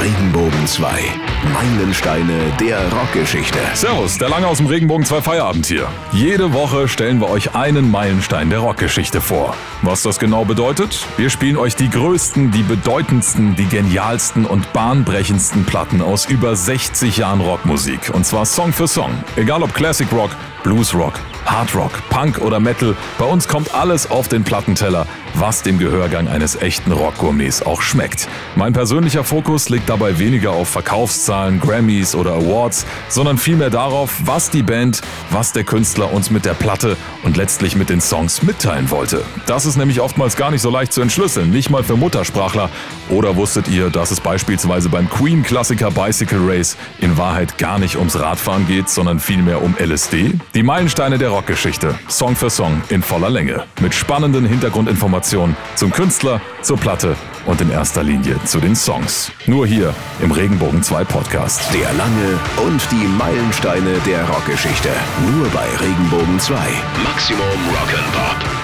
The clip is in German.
Regenbogen 2. Meilensteine der Rockgeschichte. Servus, der Lange aus dem Regenbogen 2 Feierabend hier. Jede Woche stellen wir euch einen Meilenstein der Rockgeschichte vor. Was das genau bedeutet? Wir spielen euch die größten, die bedeutendsten, die genialsten und bahnbrechendsten Platten aus über 60 Jahren Rockmusik. Und zwar Song für Song. Egal ob Classic Rock, Blues Rock, Hard Rock, Punk oder Metal, bei uns kommt alles auf den Plattenteller, was dem Gehörgang eines echten Rockgourmets auch schmeckt. Mein persönlicher Fokus liegt dabei weniger auf Verkaufszahlen, Grammys oder Awards, sondern vielmehr darauf, was die Band, was der Künstler uns mit der Platte und letztlich mit den Songs mitteilen wollte. Das ist nämlich oftmals gar nicht so leicht zu entschlüsseln, nicht mal für Muttersprachler. Oder wusstet ihr, dass es beispielsweise beim Queen-Klassiker Bicycle Race in Wahrheit gar nicht ums Radfahren geht, sondern vielmehr um LSD? Die Meilensteine der Rockgeschichte, Song für Song in voller Länge, mit spannenden Hintergrundinformationen zum Künstler, zur Platte und in erster Linie zu den Songs. Nur hier im Regenbogen 2 Podcast. Der Lange und die Meilensteine der Rockgeschichte. Nur bei Regenbogen 2. Maximum Rock'n'Pop.